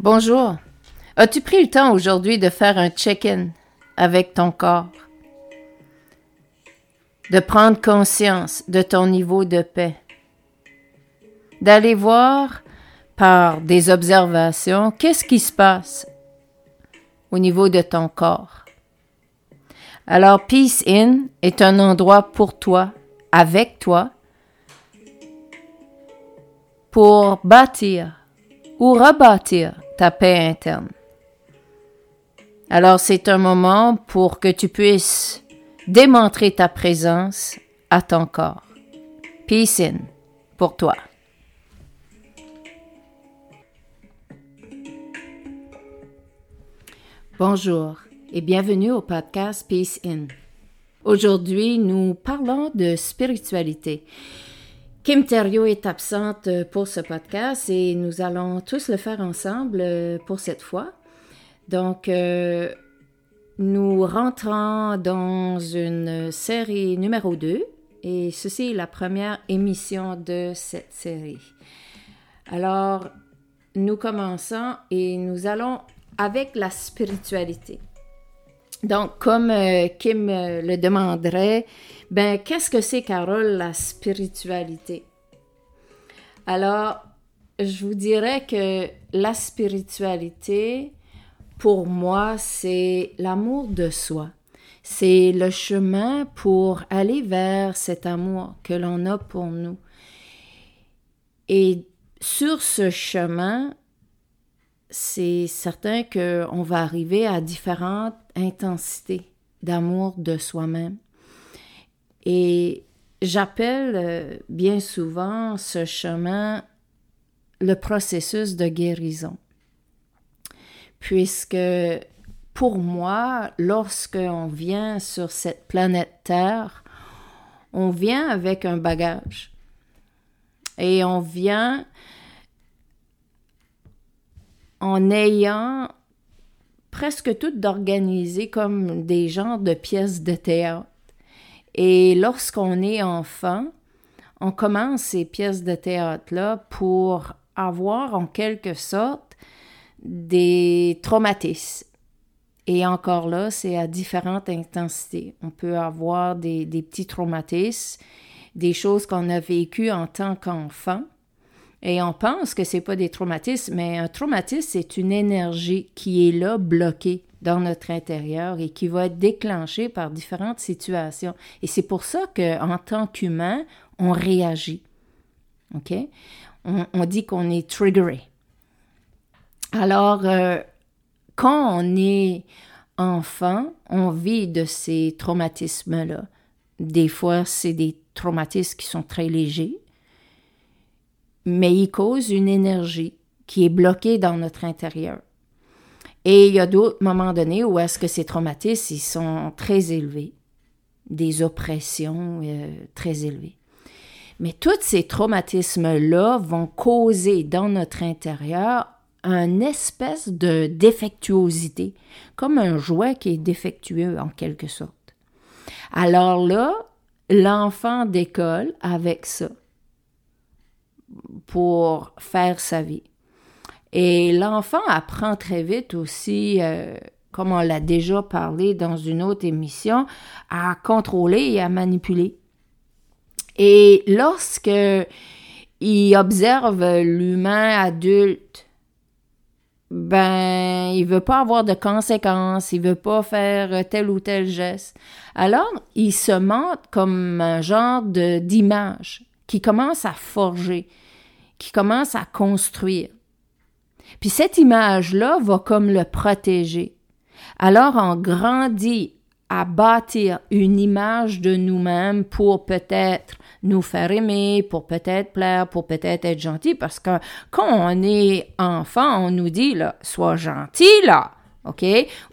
Bonjour. As-tu pris le temps aujourd'hui de faire un check-in avec ton corps? De prendre conscience de ton niveau de paix? D'aller voir par des observations qu'est-ce qui se passe au niveau de ton corps? Alors, Peace In est un endroit pour toi, avec toi, pour bâtir ou rebâtir ta paix interne. Alors c'est un moment pour que tu puisses démontrer ta présence à ton corps. Peace in pour toi. Bonjour et bienvenue au podcast Peace In. Aujourd'hui, nous parlons de spiritualité. Kim Thériault est absente pour ce podcast et nous allons tous le faire ensemble euh, pour cette fois. Donc, euh, nous rentrons dans une série numéro 2 et ceci est la première émission de cette série. Alors, nous commençons et nous allons avec la spiritualité. Donc, comme euh, Kim le demanderait, ben, qu'est-ce que c'est, Carole, la spiritualité? Alors, je vous dirais que la spiritualité, pour moi, c'est l'amour de soi. C'est le chemin pour aller vers cet amour que l'on a pour nous. Et sur ce chemin, c'est certain qu'on va arriver à différentes intensités d'amour de soi-même. Et j'appelle euh, bien souvent ce chemin le processus de guérison. Puisque pour moi, lorsqu'on vient sur cette planète Terre, on vient avec un bagage. Et on vient en ayant presque tout d'organisé comme des genres de pièces de théâtre. Et lorsqu'on est enfant, on commence ces pièces de théâtre-là pour avoir en quelque sorte des traumatismes. Et encore là, c'est à différentes intensités. On peut avoir des, des petits traumatismes, des choses qu'on a vécues en tant qu'enfant. Et on pense que c'est pas des traumatismes, mais un traumatisme, c'est une énergie qui est là, bloquée dans notre intérieur et qui va être déclenché par différentes situations. Et c'est pour ça qu'en tant qu'humain, on réagit. OK? On, dit qu'on est triggeré. Alors, euh, quand on est enfant, on vit de ces traumatismes-là. Des fois, c'est des traumatismes qui sont très légers, mais ils causent une énergie qui est bloquée dans notre intérieur. Et il y a d'autres moments donnés où est-ce que ces traumatismes, ils sont très élevés, des oppressions euh, très élevées. Mais tous ces traumatismes-là vont causer dans notre intérieur une espèce de défectuosité, comme un jouet qui est défectueux en quelque sorte. Alors là, l'enfant décolle avec ça pour faire sa vie. Et l'enfant apprend très vite aussi, euh, comme on l'a déjà parlé dans une autre émission, à contrôler et à manipuler. Et lorsque il observe l'humain adulte, ben, il veut pas avoir de conséquences, il veut pas faire tel ou tel geste. Alors, il se montre comme un genre d'image qui commence à forger, qui commence à construire. Puis cette image-là va comme le protéger. Alors on grandit à bâtir une image de nous-mêmes pour peut-être nous faire aimer, pour peut-être plaire, pour peut-être être gentil, parce que quand on est enfant, on nous dit, là, sois gentil, là, OK?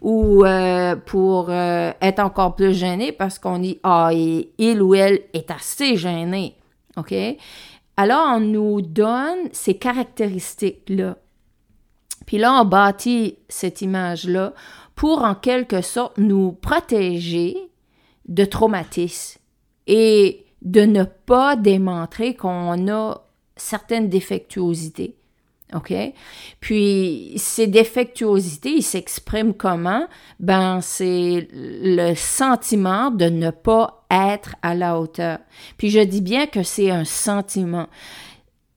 Ou euh, pour euh, être encore plus gêné parce qu'on dit, ah, il ou elle est assez gêné, OK? Alors, on nous donne ces caractéristiques-là. Puis là, on bâtit cette image-là pour en quelque sorte nous protéger de traumatisme et de ne pas démontrer qu'on a certaines défectuosités. OK? Puis, ces défectuosités, ils s'expriment comment? Ben, c'est le sentiment de ne pas être à la hauteur. Puis, je dis bien que c'est un sentiment.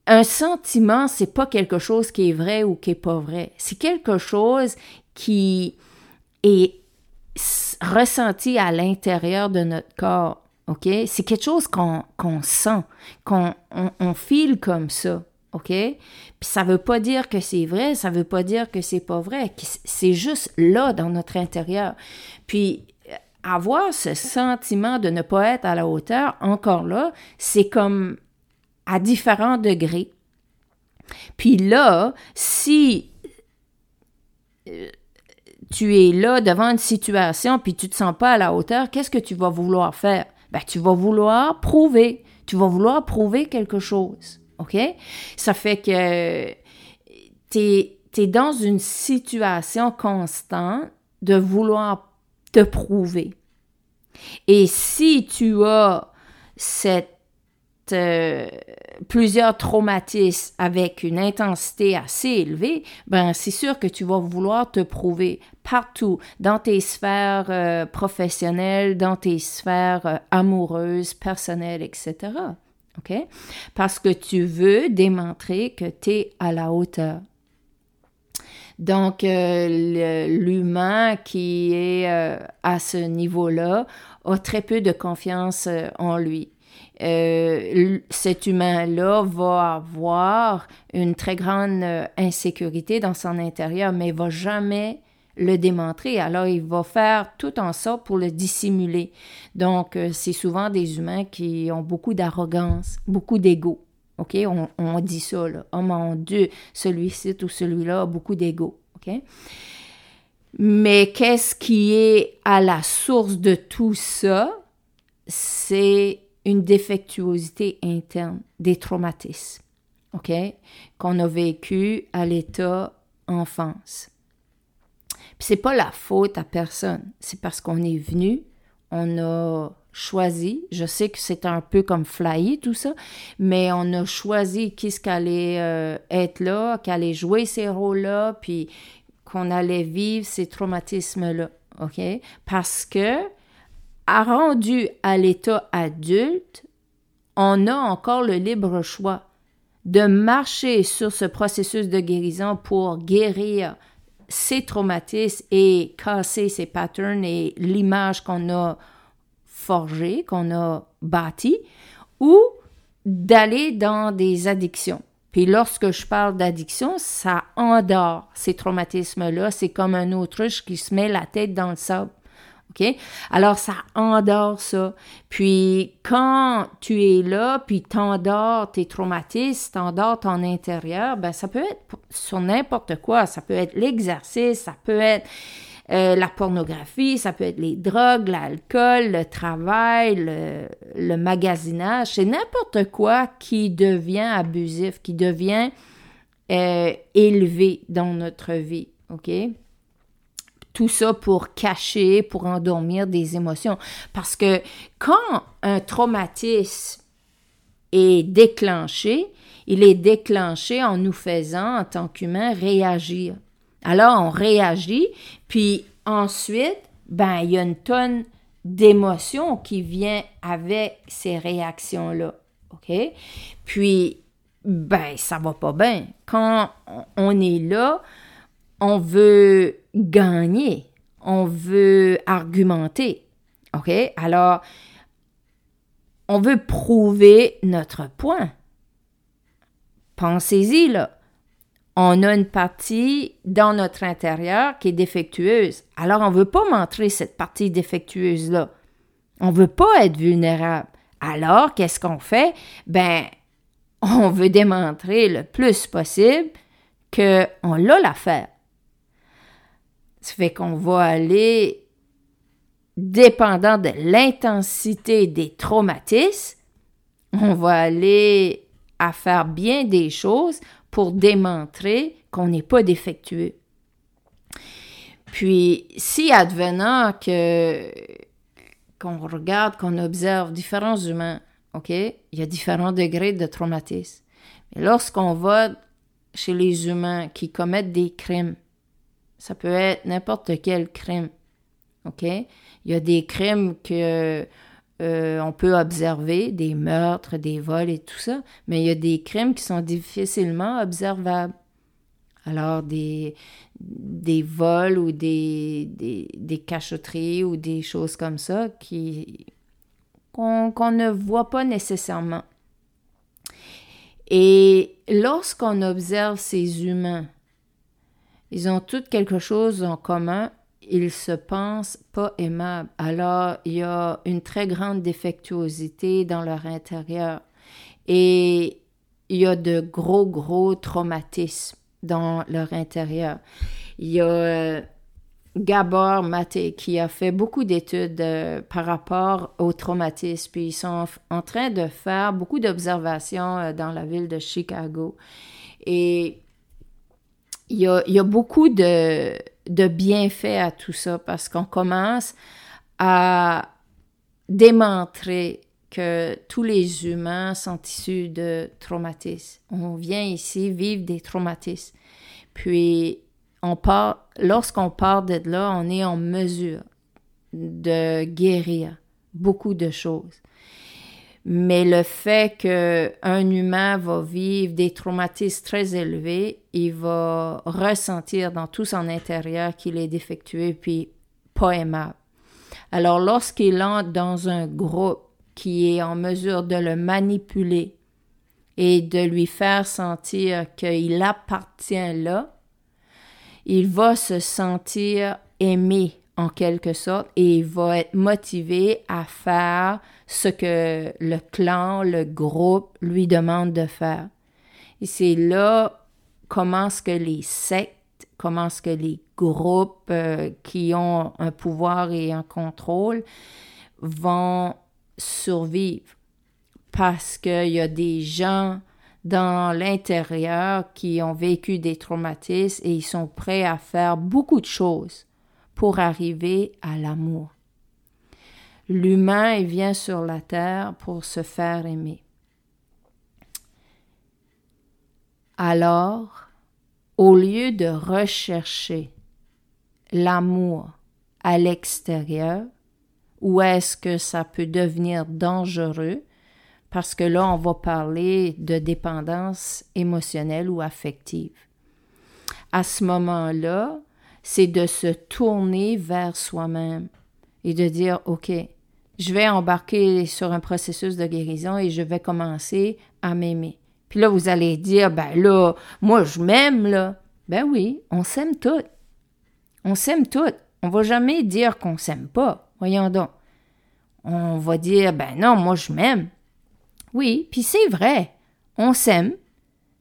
Un sentiment, c'est pas quelque chose qui est vrai ou qui est pas vrai. C'est quelque chose qui est ressenti à l'intérieur de notre corps. OK? C'est quelque chose qu'on sent, qu'on on, file comme ça. OK? Puis ça veut pas dire que c'est vrai, ça veut pas dire que c'est pas vrai. C'est juste là dans notre intérieur. Puis avoir ce sentiment de ne pas être à la hauteur, encore là, c'est comme à différents degrés. Puis là, si euh, tu es là devant une situation puis tu te sens pas à la hauteur, qu'est-ce que tu vas vouloir faire? Ben, tu vas vouloir prouver. Tu vas vouloir prouver quelque chose. OK? Ça fait que tu es, dans une situation constante de vouloir te prouver. Et si tu as euh, plusieurs traumatismes avec une intensité assez élevée, ben c'est sûr que tu vas vouloir te prouver partout, dans tes sphères euh, professionnelles, dans tes sphères euh, amoureuses, personnelles, etc. Parce que tu veux démontrer que tu es à la hauteur. Donc, l'humain qui est à ce niveau-là a très peu de confiance en lui. Euh, cet humain-là va avoir une très grande euh, insécurité dans son intérieur, mais va jamais le démontrer. Alors, il va faire tout en sorte pour le dissimuler. Donc, euh, c'est souvent des humains qui ont beaucoup d'arrogance, beaucoup d'ego. OK? On, dit ça, là. Oh mon Dieu, celui-ci ou celui-là a beaucoup d'ego. OK? Mais qu'est-ce qui est à la source de tout ça? C'est une défectuosité interne, des traumatismes, OK, qu'on a vécu à l'état enfance. Puis c'est pas la faute à personne, c'est parce qu'on est venu, on a choisi, je sais que c'est un peu comme fly tout ça, mais on a choisi qui ce qu'allait euh, être là, qu'allait jouer ces rôles-là, puis qu'on allait vivre ces traumatismes-là, OK? Parce que a rendu à l'état adulte, on a encore le libre choix de marcher sur ce processus de guérison pour guérir ces traumatismes et casser ces patterns et l'image qu'on a forgée, qu'on a bâtie, ou d'aller dans des addictions. Puis lorsque je parle d'addiction, ça endort ces traumatismes-là. C'est comme un autruche qui se met la tête dans le sable. OK? Alors, ça endort ça. Puis, quand tu es là, puis t'endors tes traumatismes, t'endors ton intérieur, ben, ça peut être sur n'importe quoi. Ça peut être l'exercice, ça peut être euh, la pornographie, ça peut être les drogues, l'alcool, le travail, le, magasinage. C'est n'importe quoi qui devient abusif, qui devient euh, élevé dans notre vie. OK? Tout ça pour cacher, pour endormir des émotions. Parce que quand un traumatisme est déclenché, il est déclenché en nous faisant, en tant qu'humain, réagir. Alors, on réagit, puis ensuite, ben, il y a une tonne d'émotions qui vient avec ces réactions-là. OK? Puis, ben, ça va pas bien. Quand on est là, on veut gagner, on veut argumenter. OK? Alors, on veut prouver notre point. Pensez-y, là. On a une partie dans notre intérieur qui est défectueuse. Alors, on ne veut pas montrer cette partie défectueuse-là. On ne veut pas être vulnérable. Alors, qu'est-ce qu'on fait? Ben, on veut démontrer le plus possible qu'on l'a l'affaire. Ça fait qu'on va aller, dépendant de l'intensité des traumatismes, on va aller à faire bien des choses pour démontrer qu'on n'est pas défectueux. Puis, si advenant que qu'on regarde, qu'on observe différents humains, OK? Il y a différents degrés de traumatisme. Mais lorsqu'on va chez les humains qui commettent des crimes, ça peut être n'importe quel crime, OK? Il y a des crimes que euh, on peut observer, des meurtres, des vols et tout ça, mais il y a des crimes qui sont difficilement observables. Alors, des, des vols ou des, des, des cachotteries ou des choses comme ça qui, qu'on, ne voit pas nécessairement. Et lorsqu'on observe ces humains, ils ont tous quelque chose en commun, ils se pensent pas aimables. Alors, il y a une très grande défectuosité dans leur intérieur. Et il y a de gros, gros traumatismes dans leur intérieur. Il y a euh, Gabor Maté qui a fait beaucoup d'études euh, par rapport au traumatisme, puis ils sont en train de faire beaucoup d'observations euh, dans la ville de Chicago. Et il y a, beaucoup de, de bienfaits à tout ça parce qu'on commence à démontrer que tous les humains sont issus de traumatismes. On vient ici vivre des traumatismes. Puis, on part, lorsqu'on part de là, on est en mesure de guérir beaucoup de choses. Mais le fait qu'un humain va vivre des traumatismes très élevés, il va ressentir dans tout son intérieur qu'il est défectueux puis pas aimable. Alors lorsqu'il entre dans un groupe qui est en mesure de le manipuler et de lui faire sentir qu'il appartient là, il va se sentir aimé en quelque sorte et il va être motivé à faire ce que le clan, le groupe lui demande de faire. Et c'est là comment ce que les sectes, comment ce que les groupes euh, qui ont un pouvoir et un contrôle vont survivre parce qu'il y a des gens dans l'intérieur qui ont vécu des traumatismes et ils sont prêts à faire beaucoup de choses pour arriver à l'amour. L'humain vient sur la terre pour se faire aimer. Alors, au lieu de rechercher l'amour à l'extérieur, ou est-ce que ça peut devenir dangereux? Parce que là, on va parler de dépendance émotionnelle ou affective. À ce moment-là, c'est de se tourner vers soi-même et de dire, OK, je vais embarquer sur un processus de guérison et je vais commencer à m'aimer. Puis là, vous allez dire, ben là, moi, je m'aime, là. Ben oui, on s'aime toutes. On s'aime toutes. On va jamais dire qu'on s'aime pas. Voyons donc. On va dire, ben non, moi je m'aime. Oui, puis c'est vrai, on s'aime,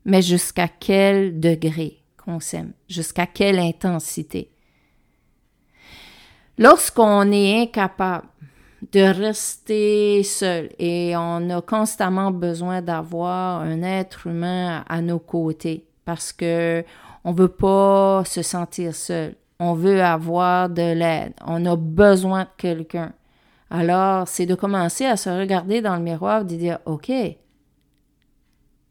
mais jusqu'à quel degré? Qu'on s'aime? Jusqu'à quelle intensité? Lorsqu'on est incapable de rester seul et on a constamment besoin d'avoir un être humain à nos côtés parce que on veut pas se sentir seul. On veut avoir de l'aide. On a besoin de quelqu'un. Alors, c'est de commencer à se regarder dans le miroir et de dire, OK,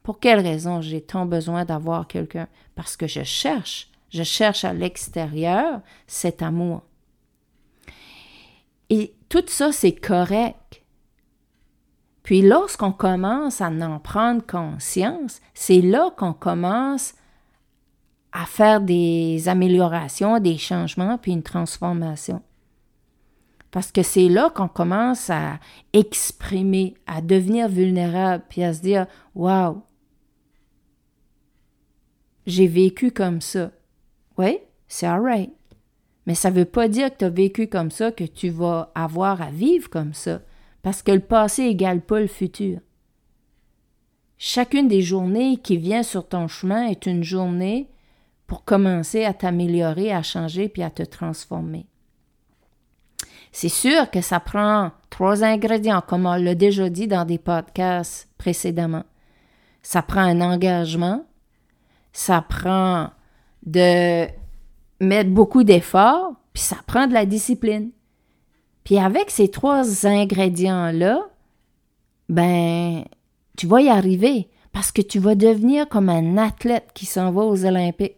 pour quelle raison j'ai tant besoin d'avoir quelqu'un? Parce que je cherche, je cherche à l'extérieur cet amour. Et tout ça, c'est correct. Puis lorsqu'on commence à en prendre conscience, c'est là qu'on commence à faire des améliorations, des changements, puis une transformation. Parce que c'est là qu'on commence à exprimer, à devenir vulnérable, puis à se dire Waouh, j'ai vécu comme ça. Oui, c'est alright. Mais ça ne veut pas dire que tu as vécu comme ça que tu vas avoir à vivre comme ça, parce que le passé égale pas le futur. Chacune des journées qui vient sur ton chemin est une journée pour commencer à t'améliorer, à changer puis à te transformer. C'est sûr que ça prend trois ingrédients, comme on l'a déjà dit dans des podcasts précédemment. Ça prend un engagement, ça prend de mettre beaucoup d'efforts, puis ça prend de la discipline. Puis avec ces trois ingrédients-là, ben, tu vas y arriver parce que tu vas devenir comme un athlète qui s'en va aux Olympiques.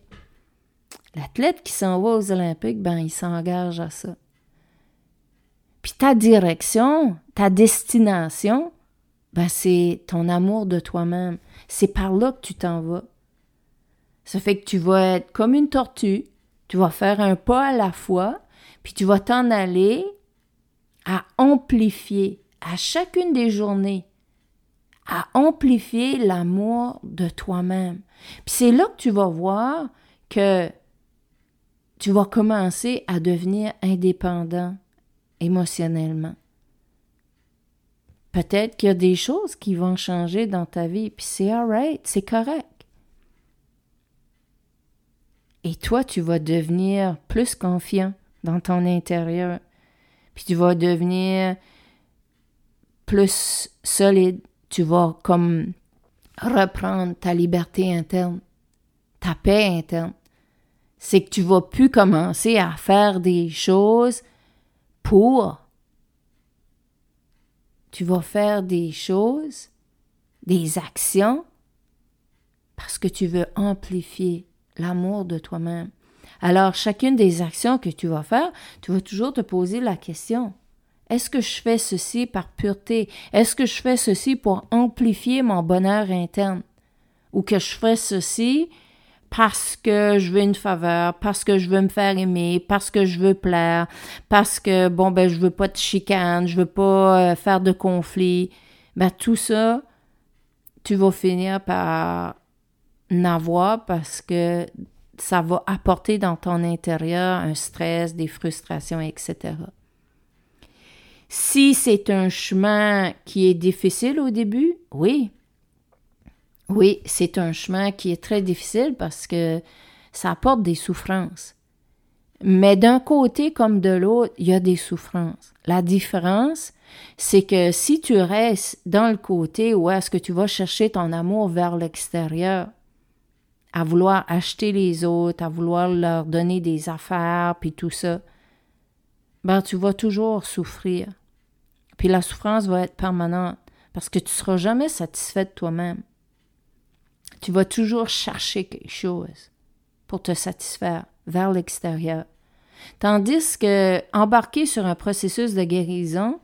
L'athlète qui s'en va aux Olympiques, ben, il s'engage à ça. Puis ta direction, ta destination, ben, c'est ton amour de toi-même. C'est par là que tu t'en vas. Ça fait que tu vas être comme une tortue, tu vas faire un pas à la fois, puis tu vas t'en aller à amplifier à chacune des journées, à amplifier l'amour de toi-même. Puis c'est là que tu vas voir que tu vas commencer à devenir indépendant émotionnellement. Peut-être qu'il y a des choses qui vont changer dans ta vie, puis c'est alright, c'est correct. Et toi, tu vas devenir plus confiant dans ton intérieur, puis tu vas devenir plus solide, tu vas comme reprendre ta liberté interne, ta paix interne. C'est que tu vas plus commencer à faire des choses pour. Tu vas faire des choses, des actions, parce que tu veux amplifier l'amour de toi-même. Alors, chacune des actions que tu vas faire, tu vas toujours te poser la question, est-ce que je fais ceci par pureté? Est-ce que je fais ceci pour amplifier mon bonheur interne? Ou que je fais ceci parce que je veux une faveur, parce que je veux me faire aimer, parce que je veux plaire, parce que, bon, ben, je veux pas de chicane, je veux pas euh, faire de conflit. Ben, tout ça, tu vas finir par n'avoir parce que ça va apporter dans ton intérieur un stress, des frustrations, etc. Si c'est un chemin qui est difficile au début, oui. Oui, c'est un chemin qui est très difficile parce que ça apporte des souffrances. Mais d'un côté comme de l'autre, il y a des souffrances. La différence, c'est que si tu restes dans le côté où est-ce que tu vas chercher ton amour vers l'extérieur, à vouloir acheter les autres, à vouloir leur donner des affaires, puis tout ça, ben tu vas toujours souffrir. Puis la souffrance va être permanente parce que tu ne seras jamais satisfait de toi-même. Tu vas toujours chercher quelque chose pour te satisfaire vers l'extérieur. Tandis que embarquer sur un processus de guérison,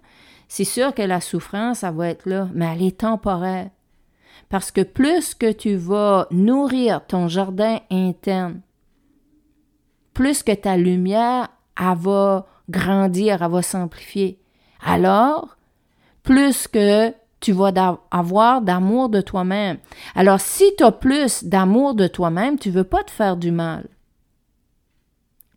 c'est sûr que la souffrance, ça va être là, mais elle est temporaire. Parce que plus que tu vas nourrir ton jardin interne, plus que ta lumière, elle va grandir, elle va s'amplifier. Alors, plus que tu vas avoir d'amour de toi-même. Alors, si tu as plus d'amour de toi-même, tu veux pas te faire du mal.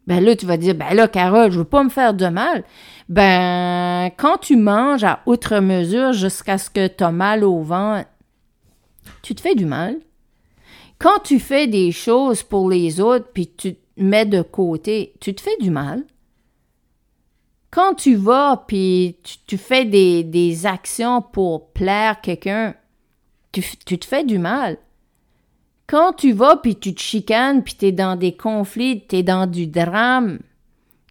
Ben là, tu vas dire, ben là, Carole, je veux pas me faire de mal. Ben, quand tu manges à outre mesure jusqu'à ce que tu as mal au ventre, tu te fais du mal. Quand tu fais des choses pour les autres, puis tu te mets de côté, tu te fais du mal. Quand tu vas, puis tu, fais des, actions pour plaire quelqu'un, tu, tu, te fais du mal. Quand tu vas, puis tu te chicanes, puis tu es dans des conflits, tu es dans du drame,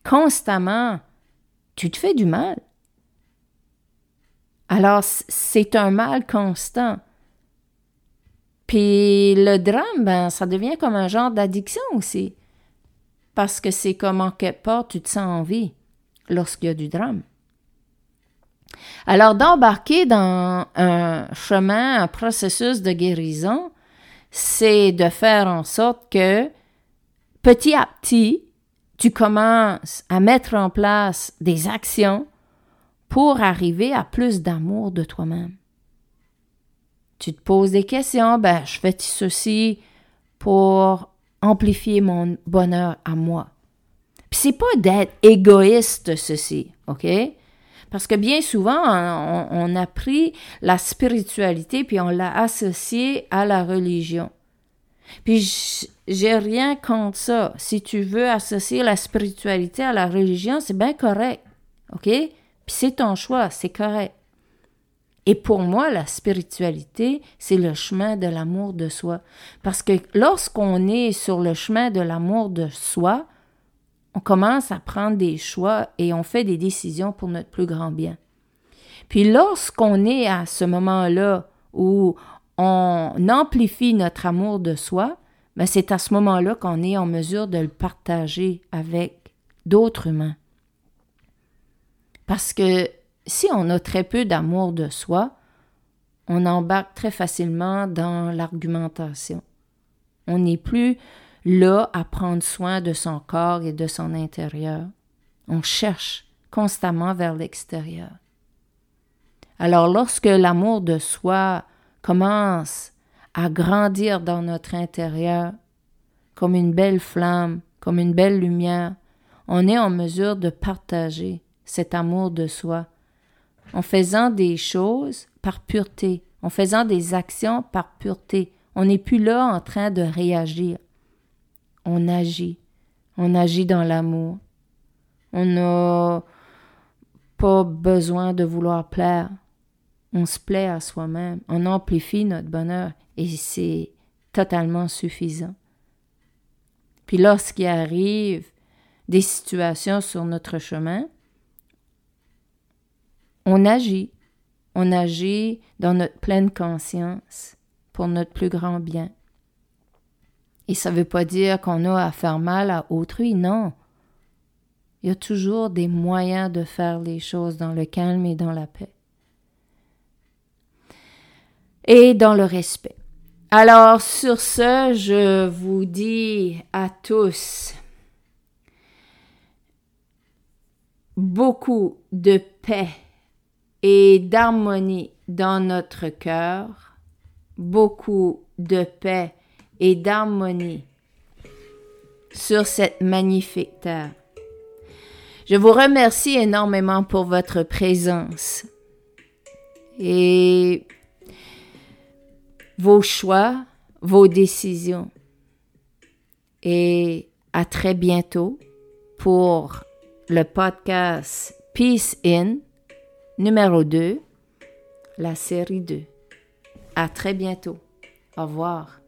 constamment, tu te fais du mal. Alors, c'est un mal constant. Puis le drame, ben, ça devient comme un genre d'addiction aussi. Parce que c'est comme en quelque part, tu te sens en vie lorsqu'il y a du drame. Alors, d'embarquer dans un chemin, un processus de guérison, c'est de faire en sorte que petit à petit, tu commences à mettre en place des actions pour arriver à plus d'amour de toi-même. Tu te poses des questions, ben, je fais ceci pour amplifier mon bonheur à moi. Puis c'est pas d'être égoïste, ceci, OK? Parce que bien souvent, on, a pris la spiritualité puis on l'a associée à la religion. Puis j'ai rien contre ça. Si tu veux associer la spiritualité à la religion, c'est bien correct. OK? Puis c'est ton choix, c'est correct. Et pour moi, la spiritualité, c'est le chemin de l'amour de soi. Parce que lorsqu'on est sur le chemin de l'amour de soi, on commence à prendre des choix et on fait des décisions pour notre plus grand bien. Puis lorsqu'on est à ce moment-là où on amplifie notre amour de soi, ben c'est à ce moment-là qu'on est en mesure de le partager avec d'autres humains. Parce que si on a très peu d'amour de soi, on embarque très facilement dans l'argumentation. On n'est plus là à prendre soin de son corps et de son intérieur. On cherche constamment vers l'extérieur. Alors lorsque l'amour de soi commence à grandir dans notre intérieur, comme une belle flamme, comme une belle lumière, on est en mesure de partager cet amour de soi en faisant des choses par pureté, en faisant des actions par pureté. On n'est plus là en train de réagir. On agit. On agit dans l'amour. On n'a pas besoin de vouloir plaire. On se plaît à soi-même. On amplifie notre bonheur et c'est totalement suffisant. Puis lorsqu'il arrive des situations sur notre chemin, on agit. On agit dans notre pleine conscience pour notre plus grand bien. Et ça ne veut pas dire qu'on a à faire mal à autrui, non. Il y a toujours des moyens de faire les choses dans le calme et dans la paix. Et dans le respect. Alors, sur ce, je vous dis à tous beaucoup de paix et d'harmonie dans notre cœur, beaucoup de paix et d'harmonie sur cette magnifique terre. Je vous remercie énormément pour votre présence et vos choix, vos décisions. Et à très bientôt pour le podcast Peace In numéro 2, la série 2. À très bientôt. Au revoir.